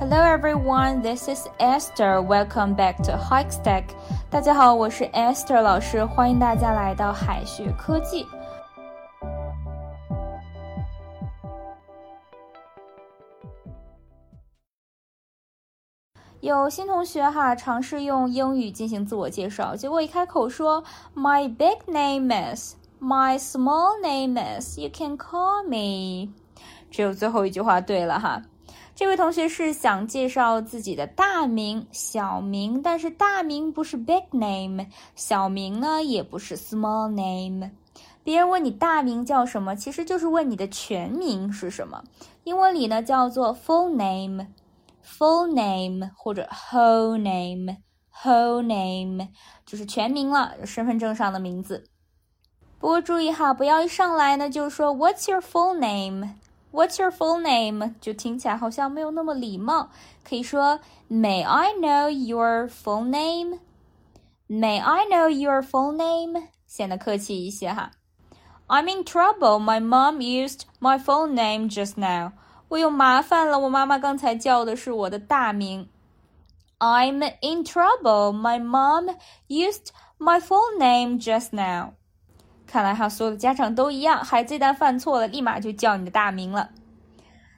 Hello everyone, this is Esther. Welcome back to Hikestack. 大家好，我是 Esther 老师，欢迎大家来到海学科技。有新同学哈尝试用英语进行自我介绍，结果一开口说 My big name is, my small name is, you can call me。只有最后一句话对了哈。这位同学是想介绍自己的大名、小名，但是大名不是 big name，小名呢也不是 small name。别人问你大名叫什么，其实就是问你的全名是什么。英文里呢叫做 full name，full name 或者 whole name，whole name 就是全名了，身份证上的名字。不过注意哈，不要一上来呢就说 What's your full name name？What's your full name？就听起来好像没有那么礼貌，可以说 May I know your full name？May I know your full name？显得客气一些哈。I'm in trouble. My mom used my full name just now. 我有麻烦了，我妈妈刚才叫的是我的大名。I'm in trouble. My mom used my full name just now. 看来哈，所有的家长都一样，孩子一旦犯错了，立马就叫你的大名了。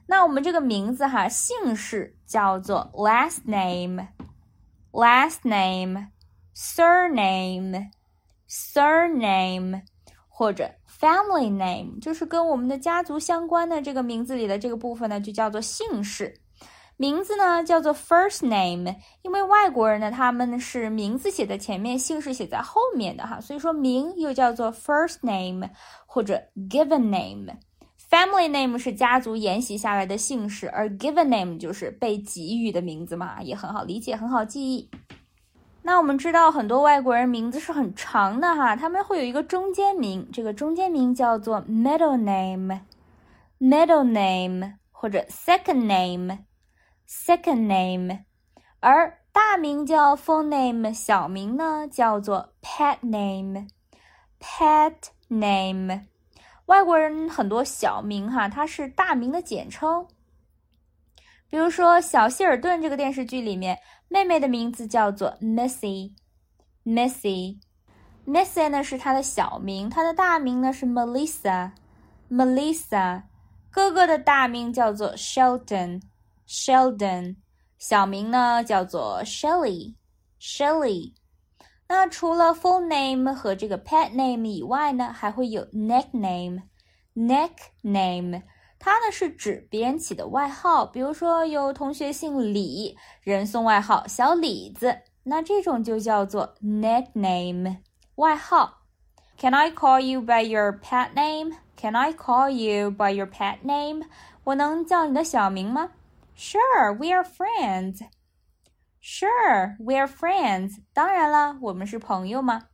那我们这个名字哈，姓氏叫做 last name，last name，surname，surname，或者 family name，就是跟我们的家族相关的这个名字里的这个部分呢，就叫做姓氏。名字呢叫做 first name，因为外国人呢他们是名字写在前面，姓氏写在后面的哈，所以说名又叫做 first name 或者 given name。family name 是家族沿袭下来的姓氏，而 given name 就是被给予的名字嘛，也很好理解，很好记忆。那我们知道很多外国人名字是很长的哈，他们会有一个中间名，这个中间名叫做 middle name，middle name 或者 second name。Second name，而大名叫 full name，小名呢叫做 pet name。pet name，外国人很多小名哈，它是大名的简称。比如说《小希尔顿》这个电视剧里面，妹妹的名字叫做 Missy。Missy。Missy 呢是她的小名，她的大名呢是 Melissa。Melissa。哥哥的大名叫做 Sheldon。Sheldon，小名呢叫做 Shelly，Shelly。那除了 full name 和这个 pet name 以外呢，还会有 nickname，nickname，它呢是指别人起的外号。比如说有同学姓李，人送外号小李子，那这种就叫做 nickname，外号。Can I call you by your pet name？Can I call you by your pet name？我能叫你的小名吗 ？Sure, we are friends. Sure, we are friends. 当然了，我们是朋友嘛。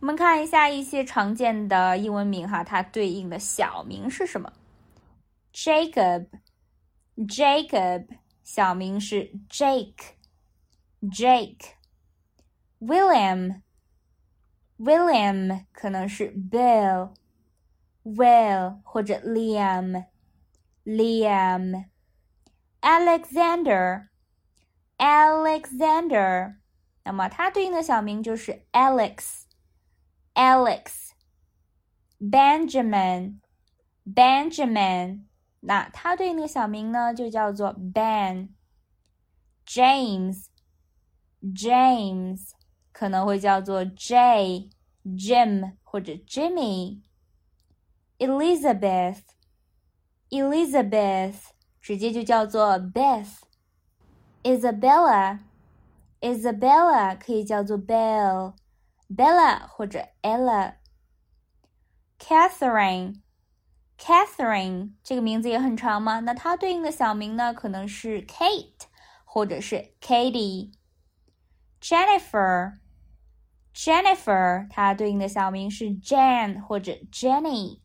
我们看一下一些常见的英文名哈，它对应的小名是什么？Jacob, Jacob，小名是 Jake, Jake. William, William 可能是 Bill, Will 或者 Liam, Liam。 Alexander, Alexander，那么它对应的小名就是 Alex, Alex, Benjamin, Benjamin，那它对应的小名呢就叫做 Ben, James, James，可能会叫做 J, Jim 或者 Jimmy, Elizabeth, Elizabeth。 直接就叫做 Beth，Isabella，Isabella 可以叫做 Belle，Bella 或者 Ella，Catherine，Catherine 这个名字也很长吗？那它对应的小名呢，可能是 Kate 或者是 Katie，Jennifer，Jennifer 它对应的小名是 Jan 或者 Jenny。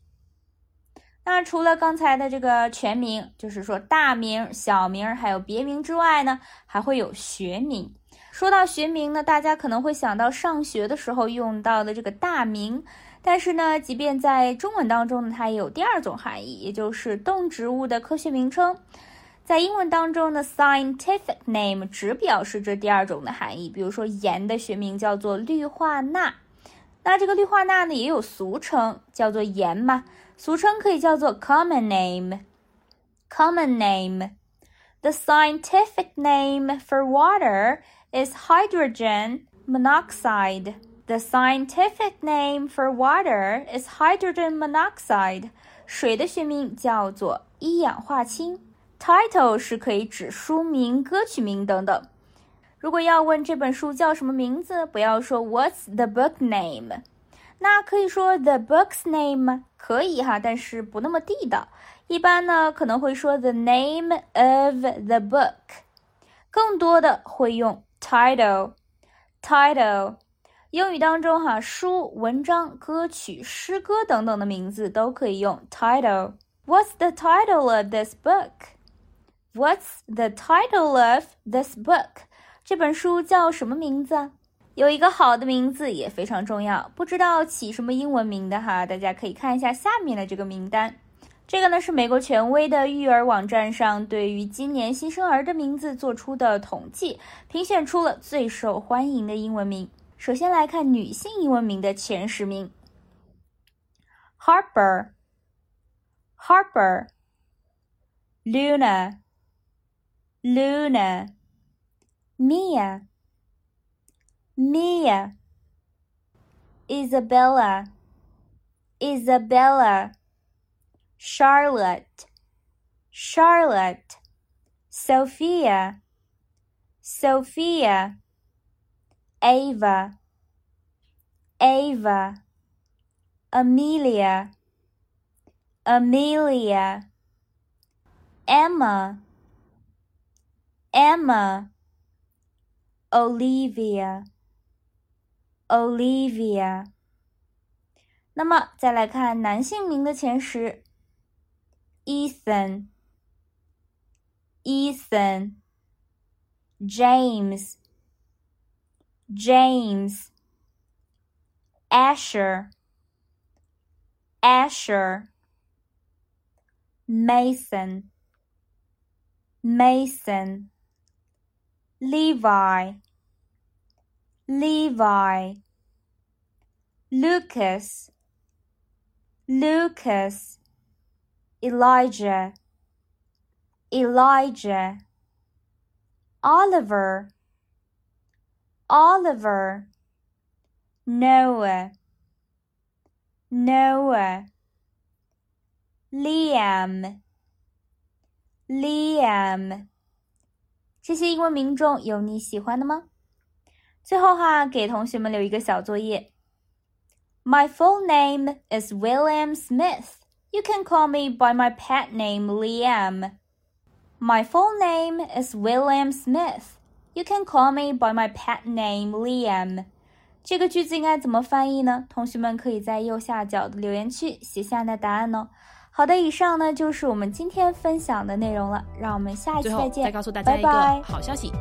那除了刚才的这个全名，就是说大名、小名还有别名之外呢，还会有学名。说到学名呢，大家可能会想到上学的时候用到的这个大名，但是呢，即便在中文当中呢，它也有第二种含义，也就是动植物的科学名称。在英文当中呢，scientific name 只表示这第二种的含义。比如说，盐的学名叫做氯化钠，那这个氯化钠呢也有俗称，叫做盐嘛，俗称可以叫做 common name。common name。The scientific name for water is hydrogen monoxide. The scientific name for water is hydrogen monoxide. 水的学名叫做一氧化氢。Title 是可以指书名、歌曲名等等。 如果要问这本书叫什么名字，不要说 What's the book name？那可以说 The book's name 可以哈，但是不那么地道。一般呢可能会说 The name of the book，更多的会用 title。title，英语当中哈，书、文章、歌曲、诗歌等等的名字都可以用 title。What's the title of this book？What's the title of this book？这本书叫什么名字？有一个好的名字也非常重要。不知道起什么英文名的哈，大家可以看一下下面的这个名单。这个呢是美国权威的育儿网站上对于今年新生儿的名字做出的统计，评选出了最受欢迎的英文名。首先来看女性英文名的前十名：Harper、Harper、Luna、Luna、Mia。Mia, Isabella, Isabella, Charlotte, Charlotte, Sophia, Sophia, Ava, Ava, Amelia, Amelia, Emma, Emma, Olivia. Olivia。那么再来看男性名的前十：Ethan、Ethan、James、James、Asher、Asher、Mason、Mason、 Levi。Levi, Lucas, Lucas, Elijah, Elijah, Oliver, Oliver, Noah, Noah, Liam, Liam。这些英文名中有你喜欢的吗？最后哈，给同学们留一个小作业。My full name is William Smith. You can call me by my pet name Liam. My full name is William Smith. You can call me by my pet name Liam. 这个句子应该怎么翻译呢？同学们可以在右下角的留言区写下你的答案哦。好的，以上呢就是我们今天分享的内容了。让我们下一期再见，再告诉大家一个好消息，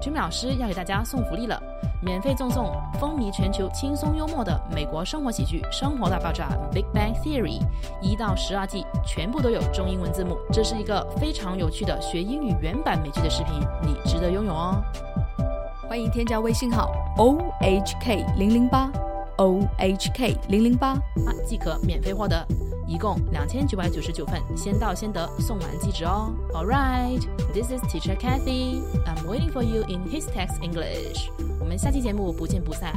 君美老师要给大家送福利了。免费赠送风靡全球、轻松幽默的美国生活喜剧《生活大爆炸》（Big Bang Theory） 一到十二季全部都有中英文字幕。这是一个非常有趣的学英语原版美剧的视频，你值得拥有哦！欢迎添加微信号 o h k 零零八 o h k 零零八啊，即可免费获得，一共两千九百九十九份，先到先得，送完即止哦。All right, this is Teacher Kathy. I'm waiting for you in his text English. 我们下期节目不见不散。